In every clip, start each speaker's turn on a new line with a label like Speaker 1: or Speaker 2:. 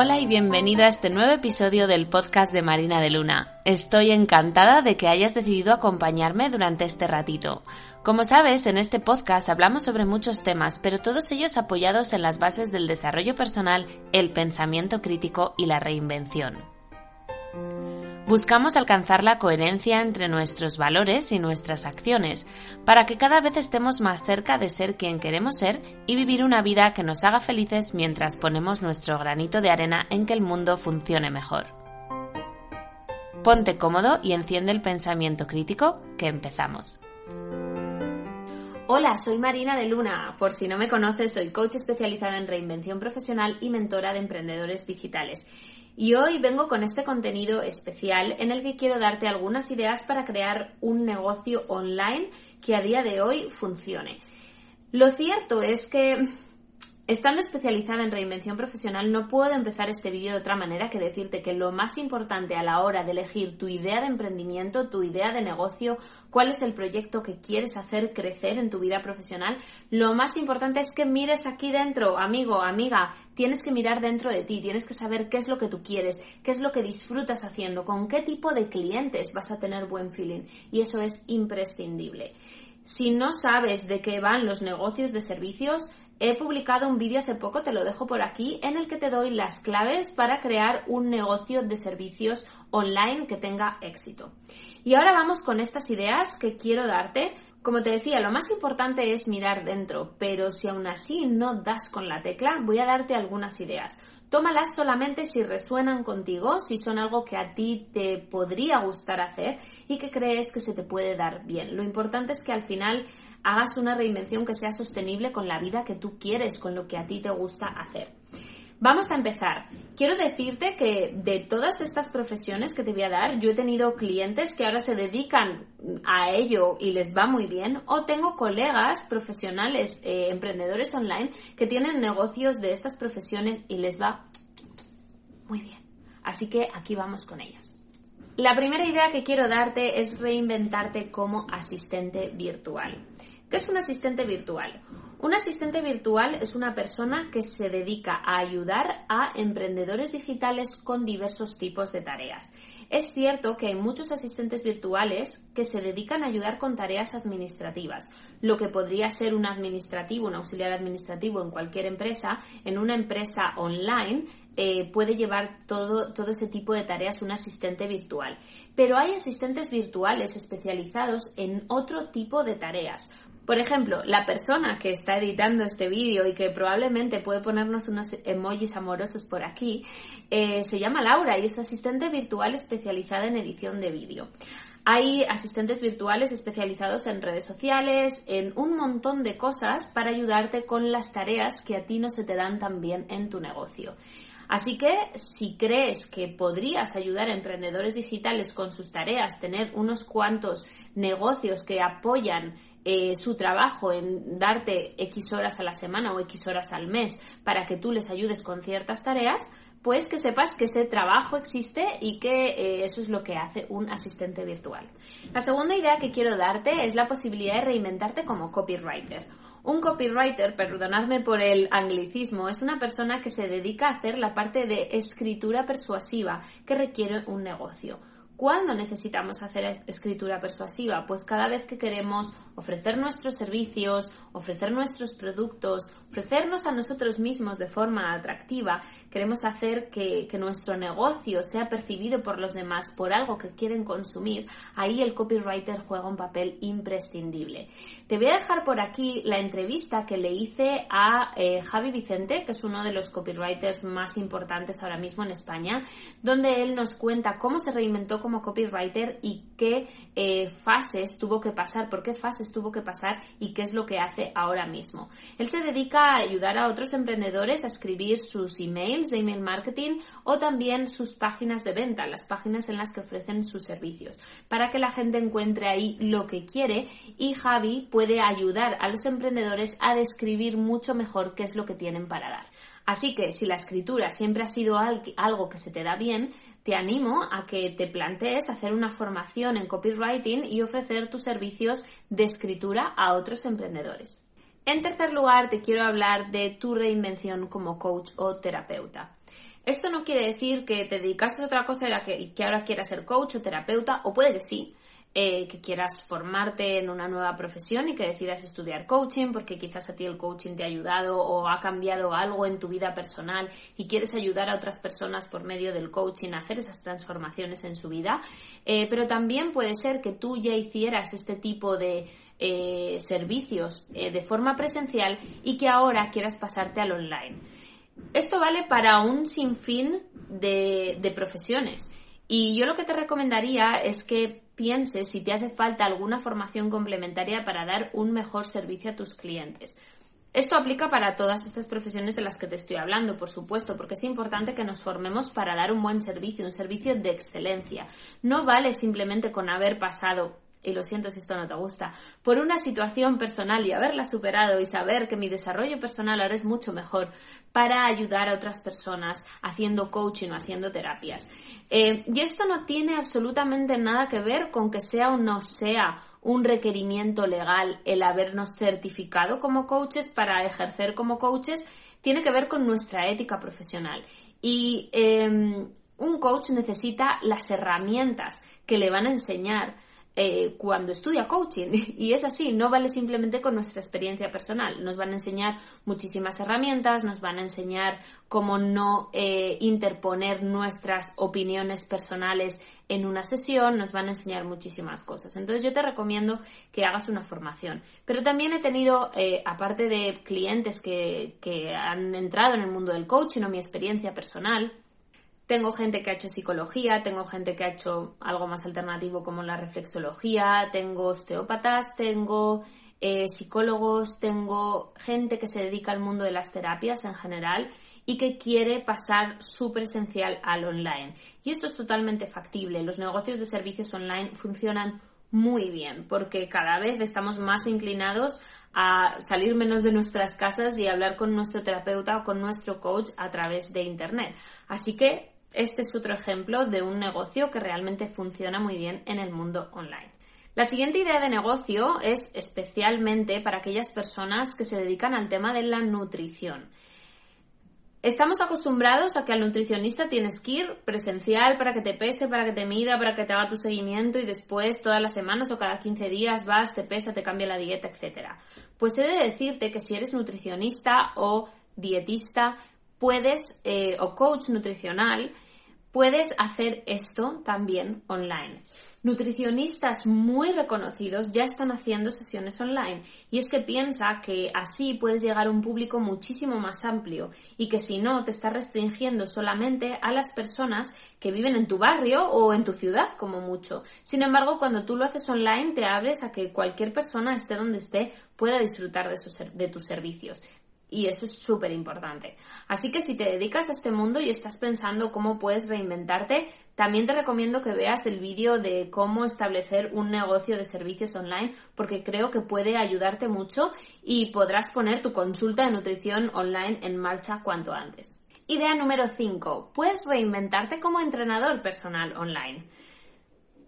Speaker 1: Hola y bienvenido a este nuevo episodio del podcast de Marina de Luna. Estoy encantada de que hayas decidido acompañarme durante este ratito. Como sabes, en este podcast hablamos sobre muchos temas, pero todos ellos apoyados en las bases del desarrollo personal, el pensamiento crítico y la reinvención. Buscamos alcanzar la coherencia entre nuestros valores y nuestras acciones, para que cada vez estemos más cerca de ser quien queremos ser y vivir una vida que nos haga felices mientras ponemos nuestro granito de arena en que el mundo funcione mejor. Ponte cómodo y enciende el pensamiento crítico, que empezamos. Hola, soy Marina de Luna. Por si no me conoces, soy coach especializada en reinvención profesional y mentora de emprendedores digitales. Y hoy vengo con este contenido especial en el que quiero darte algunas ideas para crear un negocio online que a día de hoy funcione. Lo cierto es que Estando especializada en reinvención profesional, no puedo empezar este vídeo de otra manera que decirte que lo más importante a la hora de elegir tu idea de emprendimiento, tu idea de negocio, cuál es el proyecto que quieres hacer crecer en tu vida profesional, lo más importante es que mires aquí dentro, amigo, amiga, tienes que mirar dentro de ti, tienes que saber qué es lo que tú quieres, qué es lo que disfrutas haciendo, con qué tipo de clientes vas a tener buen feeling. Y eso es imprescindible. Si no sabes de qué van los negocios de servicios, He publicado un vídeo hace poco, te lo dejo por aquí, en el que te doy las claves para crear un negocio de servicios online que tenga éxito. Y ahora vamos con estas ideas que quiero darte. Como te decía, lo más importante es mirar dentro, pero si aún así no das con la tecla, voy a darte algunas ideas. Tómalas solamente si resuenan contigo, si son algo que a ti te podría gustar hacer y que crees que se te puede dar bien. Lo importante es que al final hagas una reinvención que sea sostenible con la vida que tú quieres, con lo que a ti te gusta hacer. Vamos a empezar. Quiero decirte que de todas estas profesiones que te voy a dar, yo he tenido clientes que ahora se dedican a ello y les va muy bien, o tengo colegas profesionales, eh, emprendedores online, que tienen negocios de estas profesiones y les va muy bien. Así que aquí vamos con ellas. La primera idea que quiero darte es reinventarte como asistente virtual. ¿Qué es un asistente virtual? Un asistente virtual es una persona que se dedica a ayudar a emprendedores digitales con diversos tipos de tareas. Es cierto que hay muchos asistentes virtuales que se dedican a ayudar con tareas administrativas, lo que podría ser un administrativo, un auxiliar administrativo en cualquier empresa, en una empresa online eh, puede llevar todo, todo ese tipo de tareas un asistente virtual. Pero hay asistentes virtuales especializados en otro tipo de tareas. Por ejemplo, la persona que está editando este vídeo y que probablemente puede ponernos unos emojis amorosos por aquí, eh, se llama Laura y es asistente virtual especializada en edición de vídeo. Hay asistentes virtuales especializados en redes sociales, en un montón de cosas para ayudarte con las tareas que a ti no se te dan tan bien en tu negocio. Así que si crees que podrías ayudar a emprendedores digitales con sus tareas, tener unos cuantos negocios que apoyan eh, su trabajo en darte X horas a la semana o X horas al mes para que tú les ayudes con ciertas tareas, pues que sepas que ese trabajo existe y que eh, eso es lo que hace un asistente virtual. La segunda idea que quiero darte es la posibilidad de reinventarte como copywriter. Un copywriter, perdonadme por el anglicismo, es una persona que se dedica a hacer la parte de escritura persuasiva que requiere un negocio. ¿Cuándo necesitamos hacer escritura persuasiva? Pues cada vez que queremos ofrecer nuestros servicios, ofrecer nuestros productos, ofrecernos a nosotros mismos de forma atractiva, queremos hacer que, nuestro negocio sea percibido por los demás por algo que quieren consumir, ahí el copywriter juega un papel imprescindible. Te voy a dejar por aquí la entrevista que le hice a eh, Javi Vicente, que es uno de los copywriters más importantes ahora mismo en España, donde él nos cuenta cómo se reinventó como copywriter y qué eh, fases tuvo que pasar, por qué fases tuvo que pasar y qué es lo que hace ahora mismo. Él se dedica a ayudar a otros emprendedores a escribir sus emails de email marketing o también sus páginas de venta, las páginas en las que ofrecen sus servicios, para que la gente encuentre ahí lo que quiere y Javi puede ayudar a los emprendedores a describir mucho mejor qué es lo que tienen para dar. Así que si la escritura siempre ha sido algo que se te da bien, te animo a que te plantees hacer una formación en copywriting y ofrecer tus servicios de escritura a otros emprendedores. En tercer lugar, te quiero hablar de tu reinvención como coach o terapeuta. Esto no quiere decir que te dedicases a otra cosa y que ahora quieras ser coach o terapeuta, o puede que sí, eh, que quieras formarte en una nueva profesión y que decidas estudiar coaching porque quizás a ti el coaching te ha ayudado o ha cambiado algo en tu vida personal y quieres ayudar a otras personas por medio del coaching a hacer esas transformaciones en su vida. Eh, pero también puede ser que tú ya hicieras este tipo de eh, servicios de forma presencial y que ahora quieras pasarte al online. Esto vale para un sinfín de profesiones. Y yo lo que te recomendaría es que pienses si te hace falta alguna formación complementaria para dar un mejor servicio a tus clientes. Esto aplica para todas estas profesiones de las que te estoy hablando, por supuesto, porque es importante que nos formemos para dar un buen servicio, un servicio de excelencia. No vale simplemente con haber pasado y lo siento si esto no te gusta, por una situación personal y haberla superado y saber que mi desarrollo personal ahora es mucho mejor para ayudar a otras personas haciendo coaching o haciendo terapias. Eh, y esto no tiene absolutamente nada que ver con que sea o no sea un requerimiento legal el habernos certificado como coaches para ejercer como coaches, tiene que ver con nuestra ética profesional. Y em, un coach necesita las herramientas que le van a enseñar eh, cuando estudia coaching. Y es así, no vale simplemente con nuestra experiencia personal. Nos van a enseñar muchísimas herramientas, nos van a enseñar cómo no eh, interponer nuestras opiniones personales en una sesión, nos van a enseñar muchísimas cosas. Entonces yo te recomiendo que hagas una formación. Pero también he tenido, eh, aparte de clientes que, que han entrado en el mundo del coaching o mi experiencia personal, tengo gente que ha hecho psicología, tengo gente que ha hecho algo más alternativo como la reflexología, tengo osteópatas, tengo eh, psicólogos, tengo gente que se dedica al mundo de las terapias en general y que quiere pasar su presencial al online. Y esto es totalmente factible. Los negocios de servicios online funcionan muy bien porque cada vez estamos más inclinados a salir menos de nuestras casas y hablar con nuestro terapeuta o con nuestro coach a través de Internet. Así que este es otro ejemplo de un negocio que realmente funciona muy bien en el mundo online. La siguiente idea de negocio es especialmente para aquellas personas que se dedican al tema de la nutrición. Estamos acostumbrados a que al nutricionista tienes que ir presencial para que te pese, para que te mida, para que te haga tu seguimiento y después todas las semanas o cada 15 días vas, te pesa, te cambia la dieta, etc. Pues he de decirte que si eres nutricionista o dietista, puedes, eh, o coach nutricional, puedes hacer esto también online. Nutricionistas muy reconocidos ya están haciendo sesiones online y es que piensa que así puedes llegar a un público muchísimo más amplio y que si no te está restringiendo solamente a las personas que viven en tu barrio o en tu ciudad como mucho. Sin embargo, cuando tú lo haces online te abres a que cualquier persona esté donde esté pueda disfrutar de tus servicios. Y eso es súper importante. Así que si te dedicas a este mundo y estás pensando cómo puedes reinventarte, también te recomiendo que veas el vídeo de cómo establecer un negocio de servicios online, porque creo que puede ayudarte mucho y podrás poner tu consulta de nutrición online en marcha cuanto antes. Idea número 5. Puedes reinventarte como entrenador personal online.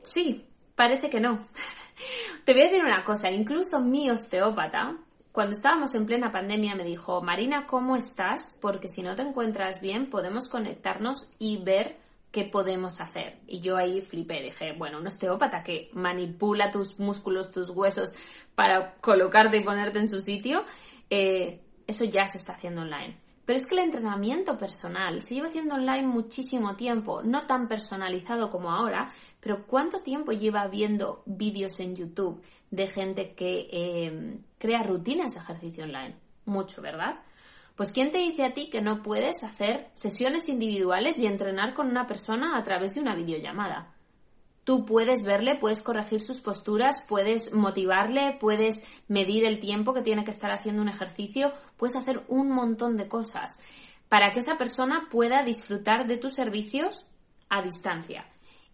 Speaker 1: Sí, parece que no. te voy a decir una cosa, incluso mi osteópata, cuando estábamos en plena pandemia me dijo, Marina, ¿cómo estás? Porque si no te encuentras bien, podemos conectarnos y ver qué podemos hacer. Y yo ahí flipé, dije, bueno, un osteópata que manipula tus músculos, tus huesos para colocarte y ponerte en su sitio, eh, eso ya se está haciendo online. Pero es que el entrenamiento personal se lleva haciendo online muchísimo tiempo, no tan personalizado como ahora, pero ¿cuánto tiempo lleva viendo vídeos en YouTube de gente que em, crea rutinas de ejercicio online? Mucho, ¿verdad? Pues ¿quién te dice a ti que no puedes hacer sesiones individuales y entrenar con una persona a través de una videollamada? Tú puedes verle, puedes corregir sus posturas, puedes motivarle, puedes medir el tiempo que tiene que estar haciendo un ejercicio, puedes hacer un montón de cosas para que esa persona pueda disfrutar de tus servicios a distancia.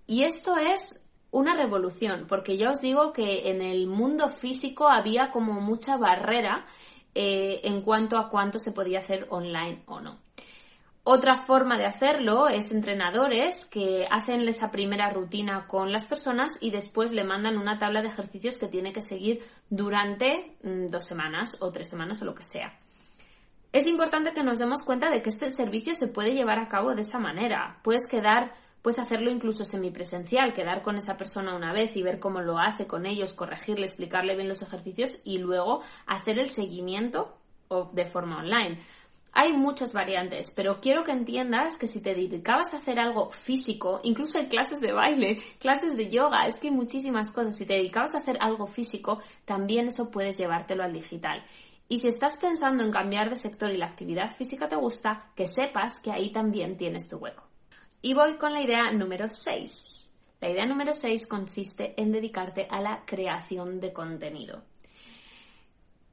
Speaker 1: Y esto es una revolución, porque ya os digo que en el mundo físico había como mucha barrera eh, en cuanto a cuánto se podía hacer online o no. Otra forma de hacerlo es entrenadores que hacen esa primera rutina con las personas y después le mandan una tabla de ejercicios que tiene que seguir durante mm, dos semanas o tres semanas o lo que sea. es importante que nos demos cuenta de que este servicio se puede llevar a cabo de esa manera. Puedes quedar, puedes hacerlo incluso semipresencial, quedar con esa persona una vez y ver cómo lo hace con ellos, corregirle, explicarle bien los ejercicios y luego hacer el seguimiento de forma online. Hay muchas variantes, pero quiero que entiendas que si te dedicabas a hacer algo físico, incluso hay clases de baile, clases de yoga, es que hay muchísimas cosas. Si te dedicabas a hacer algo físico, también eso puedes llevártelo al digital. Y si estás pensando en cambiar de sector y la actividad física te gusta, que sepas que ahí también tienes tu hueco. Y voy con la idea número 6. La idea número 6 consiste en dedicarte a la creación de contenido.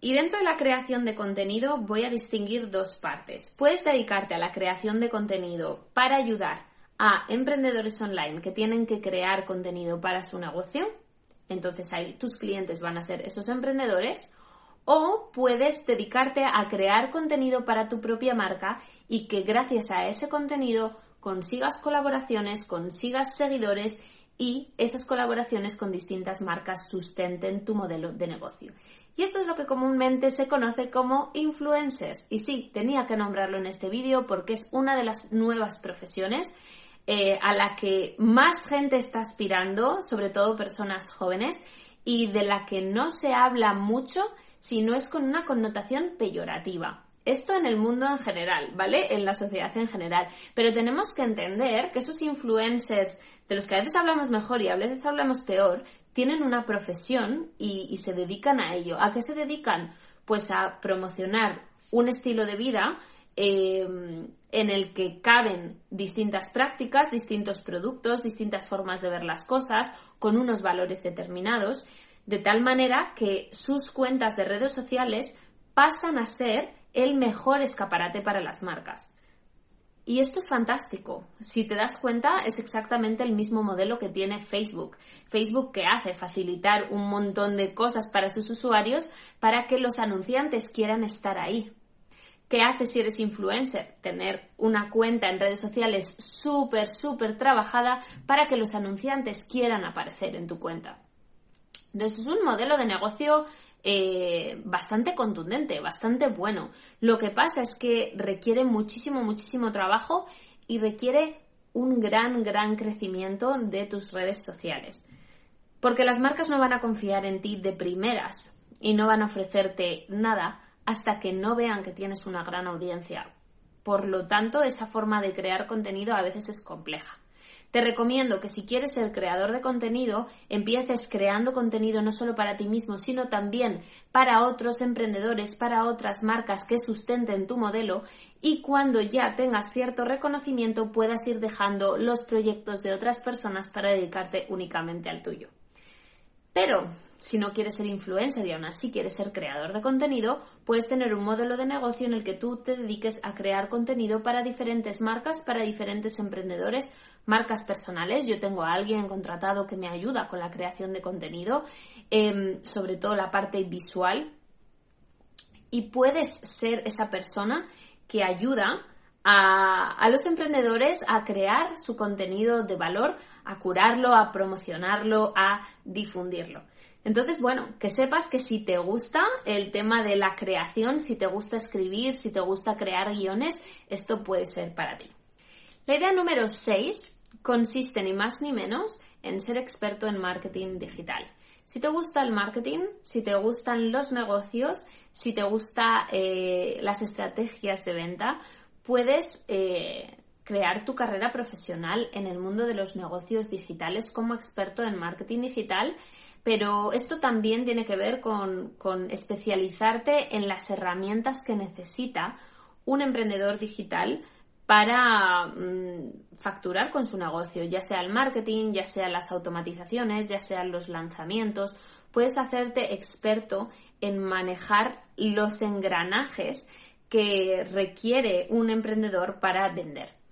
Speaker 1: Y dentro de la creación de contenido voy a distinguir dos partes. Puedes dedicarte a la creación de contenido para ayudar a emprendedores online que tienen que crear contenido para su negocio. Entonces ahí tus clientes van a ser esos emprendedores o puedes dedicarte a crear contenido para tu propia marca y que gracias a ese contenido consigas colaboraciones, consigas seguidores y esas colaboraciones con distintas marcas sustenten tu modelo de negocio. Y esto es lo que comúnmente se conoce como influencers. Y sí, tenía que nombrarlo en este vídeo porque es una de las nuevas profesiones eh, a la que más gente está aspirando, sobre todo personas jóvenes, y de la que no se habla mucho si no es con una connotación peyorativa. Esto en el mundo en general, ¿vale? En la sociedad en general. Pero tenemos que entender que esos influencers, de los que a veces hablamos mejor y a veces hablamos peor, tienen una profesión y, se dedican a ello. ¿A qué se dedican? Pues a promocionar un estilo de vida eh, en el que caben distintas prácticas, distintos productos, distintas formas de ver las cosas, con unos valores determinados de tal manera que sus cuentas de redes sociales pasan a ser el mejor escaparate para las marcas. Y esto es fantástico. Si te das cuenta, es exactamente el mismo modelo que tiene Facebook. Facebook que hace facilitar un montón de cosas para sus usuarios para que los anunciantes quieran estar ahí. ¿Qué hace si eres influencer? Tener una cuenta en redes sociales súper, súper trabajada para que los anunciantes quieran aparecer en tu cuenta. Entonces es un modelo de negocio eh, bastante contundente, bastante bueno. Lo que pasa es que requiere muchísimo, muchísimo trabajo y requiere un gran, gran crecimiento de tus redes sociales. Porque las marcas no van a confiar en ti de primeras y no van a ofrecerte nada hasta que no vean que tienes una gran audiencia. Por lo tanto, esa forma de crear contenido a veces es compleja. Te recomiendo que si quieres ser creador de contenido, empieces creando contenido no solo para ti mismo, sino también para otros emprendedores, para otras marcas que sustenten tu modelo y cuando ya tengas cierto reconocimiento puedas ir dejando los proyectos de otras personas para dedicarte únicamente al tuyo. Pero si no quieres ser influencer y aún así quieres ser creador de contenido, puedes tener un modelo de negocio en el que tú te dediques a crear contenido para diferentes marcas, para diferentes emprendedores, marcas personales. Yo tengo a alguien contratado que me ayuda con la creación de contenido, em, sobre todo la parte visual. Y puedes ser esa persona que ayuda a, a, los emprendedores a crear su contenido de valor, a curarlo, a promocionarlo, a difundirlo. Entonces, bueno, que sepas que si te gusta el tema de la creación, si te gusta escribir, si te gusta crear guiones, esto puede ser para ti. La idea número 6 consiste ni más ni menos en ser experto en marketing digital. Si te gusta el marketing, si te gustan los negocios, si te gustan eh, las estrategias de venta, puedes eh, crear tu carrera profesional en el mundo de los negocios digitales como experto en marketing digital pero esto también tiene que ver con, especializarte en las herramientas que necesita un emprendedor digital para mm, facturar con su negocio, ya sea el marketing, ya sea las automatizaciones, ya sean los lanzamientos. Puedes hacerte experto en manejar los engranajes que requiere un emprendedor para vender.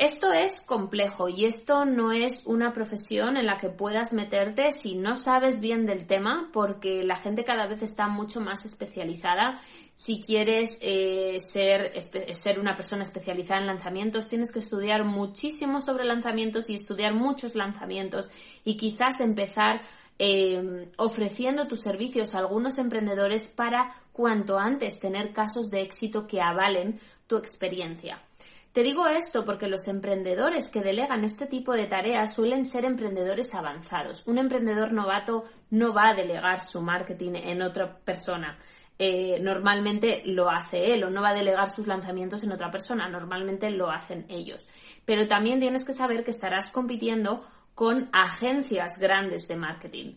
Speaker 1: Esto es complejo y esto no es una profesión en la que puedas meterte si no sabes bien del tema, porque la gente cada vez está mucho más especializada. Si quieres eh, ser, ser una persona especializada en lanzamientos, tienes que estudiar muchísimo sobre lanzamientos y estudiar muchos lanzamientos y quizás empezar eh, ofreciendo tus servicios a algunos emprendedores para cuanto antes tener casos de éxito que avalen tu experiencia. Te digo esto porque los emprendedores que delegan este tipo de tareas suelen ser emprendedores avanzados. Un emprendedor novato no va a delegar su marketing en otra persona. Eh, normalmente lo hace él o no va a delegar sus lanzamientos en otra persona, normalmente lo hacen ellos. Pero también tienes que saber que estarás compitiendo con agencias grandes de marketing.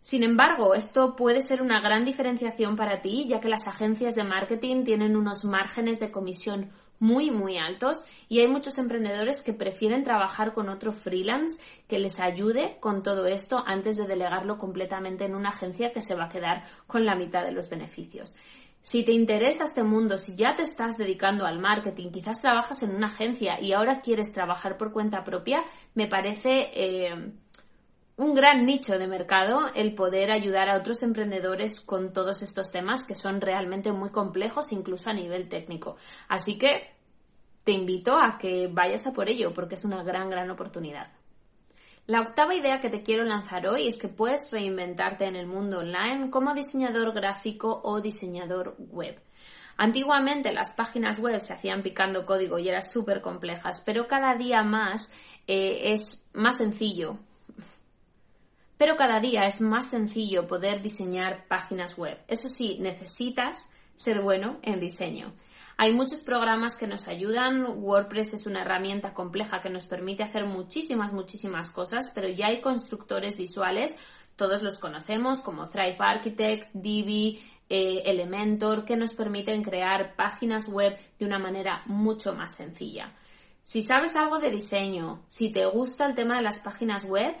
Speaker 1: Sin embargo, esto puede ser una gran diferenciación para ti, ya que las agencias de marketing tienen unos márgenes de comisión muy, muy altos y hay muchos emprendedores que prefieren trabajar con otro freelance que les ayude con todo esto antes de delegarlo completamente en una agencia que se va a quedar con la mitad de los beneficios. Si te interesa este mundo, si ya te estás dedicando al marketing, quizás trabajas en una agencia y ahora quieres trabajar por cuenta propia, me parece eh, un gran nicho de mercado el poder ayudar a otros emprendedores con todos estos temas que son realmente muy complejos incluso a nivel técnico. Así que te invito a que vayas a por ello porque es una gran, gran oportunidad. La octava idea que te quiero lanzar hoy es que puedes reinventarte en el mundo online como diseñador gráfico o diseñador web. Antiguamente las páginas web se hacían picando código y eran súper complejas, pero cada día más eh, es más sencillo pero cada día es más sencillo poder diseñar páginas web. Eso sí, necesitas ser bueno en diseño. Hay muchos programas que nos ayudan. WordPress es una herramienta compleja que nos permite hacer muchísimas, muchísimas cosas, pero ya hay constructores visuales, todos los conocemos como Thrive Architect, Divi, eh, Elementor, que nos permiten crear páginas web de una manera mucho más sencilla. Si sabes algo de diseño, si te gusta el tema de las páginas web,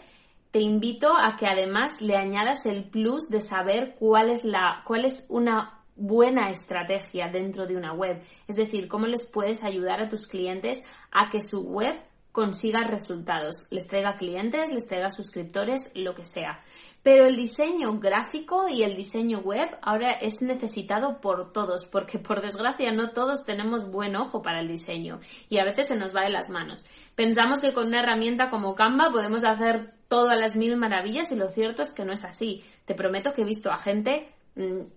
Speaker 1: te invito a que además le añadas el plus de saber cuál es la, cuál es una buena estrategia dentro de una web. Es decir, cómo les puedes ayudar a tus clientes a que su web consiga resultados, les traiga clientes, les traiga suscriptores, lo que sea. Pero el diseño gráfico y el diseño web ahora es necesitado por todos, porque por desgracia no todos tenemos buen ojo para el diseño y a veces se nos va de las manos. Pensamos que con una herramienta como Canva podemos hacer todas las mil maravillas y lo cierto es que no es así. Te prometo que he visto a gente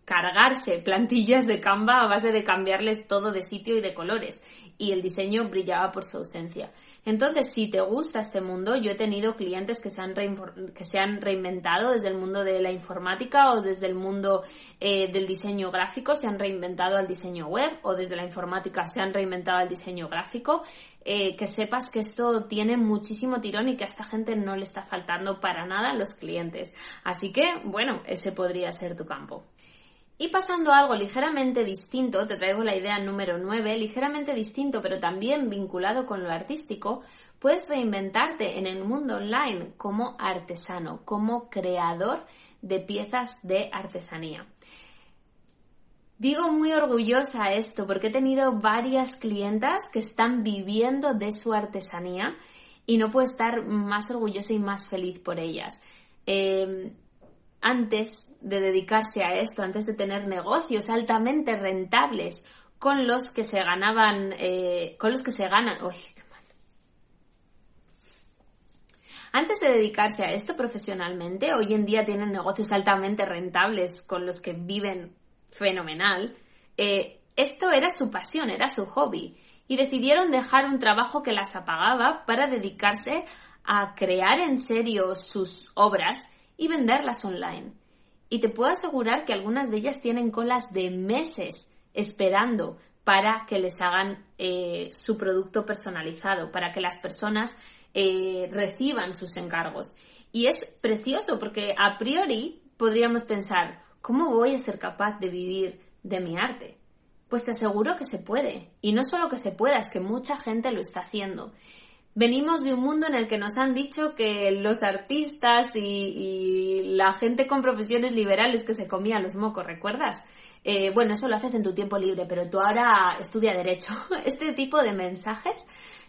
Speaker 1: cargarse plantillas de Canva a base de cambiarles todo de sitio y de colores y el diseño brillaba por su ausencia. Entonces, si te gusta este mundo, yo he tenido clientes que se han, que se han reinventado desde el mundo de la informática o desde el mundo eh, del diseño gráfico, se han reinventado al diseño web o desde la informática se han reinventado al diseño gráfico. Eh, que sepas que esto tiene muchísimo tirón y que a esta gente no le está faltando para nada los clientes. Así que, bueno, ese podría ser tu campo. Y pasando a algo ligeramente distinto, te traigo la idea número 9, ligeramente distinto pero también vinculado con lo artístico, puedes reinventarte en el mundo online como artesano, como creador de piezas de artesanía. Digo muy orgullosa esto porque he tenido varias clientas que están viviendo de su artesanía y no puedo estar más orgullosa y más feliz por ellas. Eh, antes de dedicarse a esto, antes de tener negocios altamente rentables con los que se ganaban, eh, con los que se ganan, uy, qué mal. Antes de dedicarse a esto profesionalmente, hoy en día tienen negocios altamente rentables con los que viven fenomenal. Eh, esto era su pasión, era su hobby. Y decidieron dejar un trabajo que las apagaba para dedicarse a crear en serio sus obras y venderlas online. Y te puedo asegurar que algunas de ellas tienen colas de meses esperando para que les hagan eh, su producto personalizado, para que las personas eh, reciban sus encargos. Y es precioso porque a priori podríamos pensar, ¿cómo voy a ser capaz de vivir de mi arte? Pues te aseguro que se puede. Y no solo que se pueda, es que mucha gente lo está haciendo. Venimos de un mundo en el que nos han dicho que los artistas y, la gente con profesiones liberales que se comían los mocos, ¿recuerdas? Eh, bueno, eso lo haces en tu tiempo libre, pero tú ahora estudia derecho. Este tipo de mensajes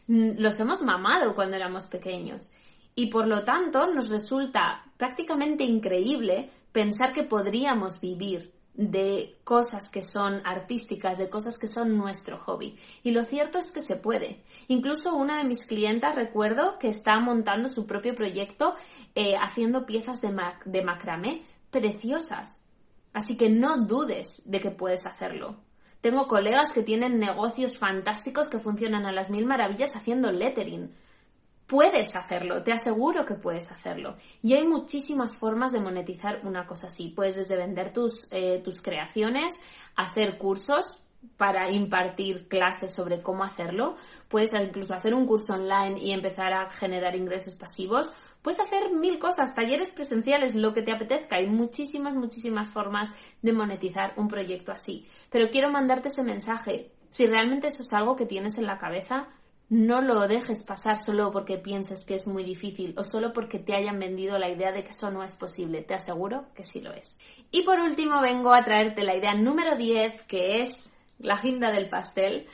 Speaker 1: mm, los hemos mamado cuando éramos pequeños. Y por lo tanto nos resulta prácticamente increíble pensar que podríamos vivir de cosas que son artísticas, de cosas que son nuestro hobby. Y lo cierto es que se puede. Incluso una de mis clientas recuerdo que está montando su propio proyecto eh, haciendo piezas de, de macramé preciosas. Así que no dudes de que puedes hacerlo. Tengo colegas que tienen negocios fantásticos que funcionan a las mil maravillas haciendo lettering. Puedes hacerlo, te aseguro que puedes hacerlo. Y hay muchísimas formas de monetizar una cosa así. Puedes desde vender tus, eh, tus creaciones, hacer cursos para impartir clases sobre cómo hacerlo. Puedes incluso hacer un curso online y empezar a generar ingresos pasivos. Puedes hacer mil cosas, talleres presenciales, lo que te apetezca. Hay muchísimas, muchísimas formas de monetizar un proyecto así. Pero quiero mandarte ese mensaje. Si realmente eso es algo que tienes en la cabeza, no lo dejes pasar solo porque pienses que es muy difícil o solo porque te hayan vendido la idea de que eso no es posible. Te aseguro que sí lo es. Y por último vengo a traerte la idea número 10, que es la guinda del pastel.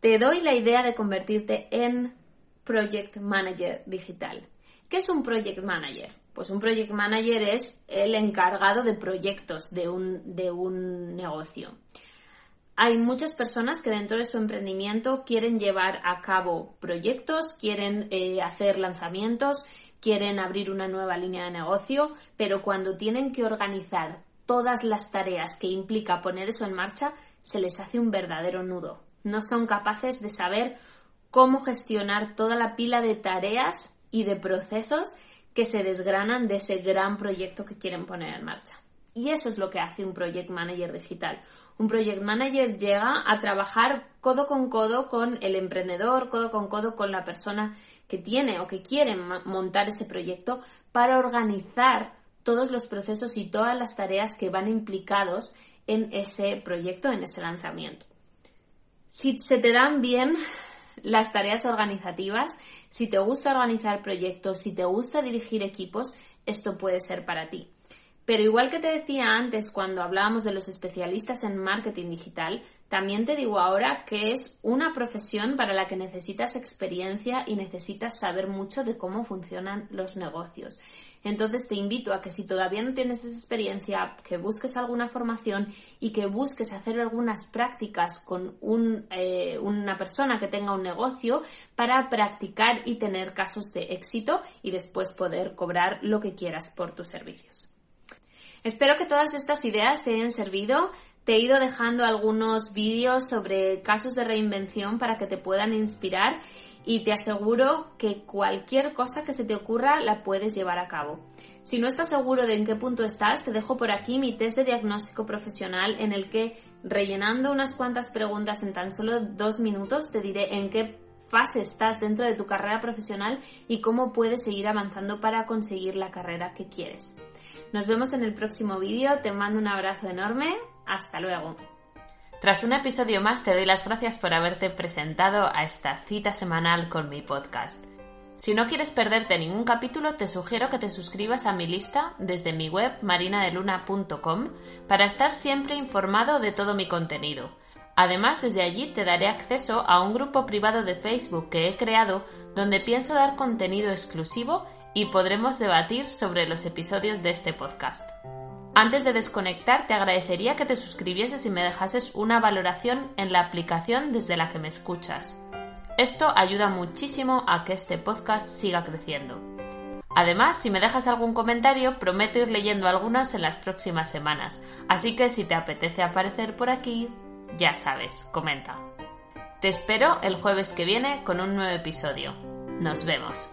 Speaker 1: Te doy la idea de convertirte en Project Manager digital. ¿Qué es un Project Manager? Pues un Project Manager es el encargado de proyectos de un, de un negocio hay muchas personas que dentro de su emprendimiento quieren llevar a cabo proyectos, quieren eh, hacer lanzamientos, quieren abrir una nueva línea de negocio, pero cuando tienen que organizar todas las tareas que implica poner eso en marcha, se les hace un verdadero nudo. No son capaces de saber cómo gestionar toda la pila de tareas y de procesos que se desgranan de ese gran proyecto que quieren poner en marcha. Y eso es lo que hace un project manager digital. Un project manager llega a trabajar codo con codo con el emprendedor, codo con codo con la persona que tiene o que quiere montar ese proyecto para organizar todos los procesos y todas las tareas que van implicados en ese proyecto, en ese lanzamiento. Si se te dan bien las tareas organizativas, si te gusta organizar proyectos, si te gusta dirigir equipos, esto puede ser para ti. Pero igual que te decía antes cuando hablábamos de los especialistas en marketing digital, también te digo ahora que es una profesión para la que necesitas experiencia y necesitas saber mucho de cómo funcionan los negocios. Entonces te invito a que si todavía no tienes esa experiencia, que busques alguna formación y que busques hacer algunas prácticas con eh, una persona que tenga un negocio para practicar y tener casos de éxito y después poder cobrar lo que quieras por tus servicios. Espero que todas estas ideas te hayan servido. Te he ido dejando algunos vídeos sobre casos de reinvención para que te puedan inspirar y te aseguro que cualquier cosa que se te ocurra la puedes llevar a cabo. Si no estás seguro de en qué punto estás, te dejo por aquí mi test de diagnóstico profesional en el que rellenando unas cuantas preguntas en tan solo dos minutos te diré en qué fase estás dentro de tu carrera profesional y cómo puedes seguir avanzando para conseguir la carrera que quieres. Nos vemos en el próximo vídeo, te mando un abrazo enorme, hasta luego.
Speaker 2: Tras un episodio más te doy las gracias por haberte presentado a esta cita semanal con mi podcast. Si no quieres perderte ningún capítulo, te sugiero que te suscribas a mi lista desde mi web marinadeluna.com para estar siempre informado de todo mi contenido. Además, desde allí te daré acceso a un grupo privado de Facebook que he creado donde pienso dar contenido exclusivo y podremos debatir sobre los episodios de este podcast. Antes de desconectar, te agradecería que te suscribieses y me dejases una valoración en la aplicación desde la que me escuchas. Esto ayuda muchísimo a que este podcast siga creciendo. Además, si me dejas algún comentario, prometo ir leyendo algunos en las próximas semanas, así que si te apetece aparecer por aquí, ya sabes, comenta. Te espero el jueves que viene con un nuevo episodio. Nos vemos.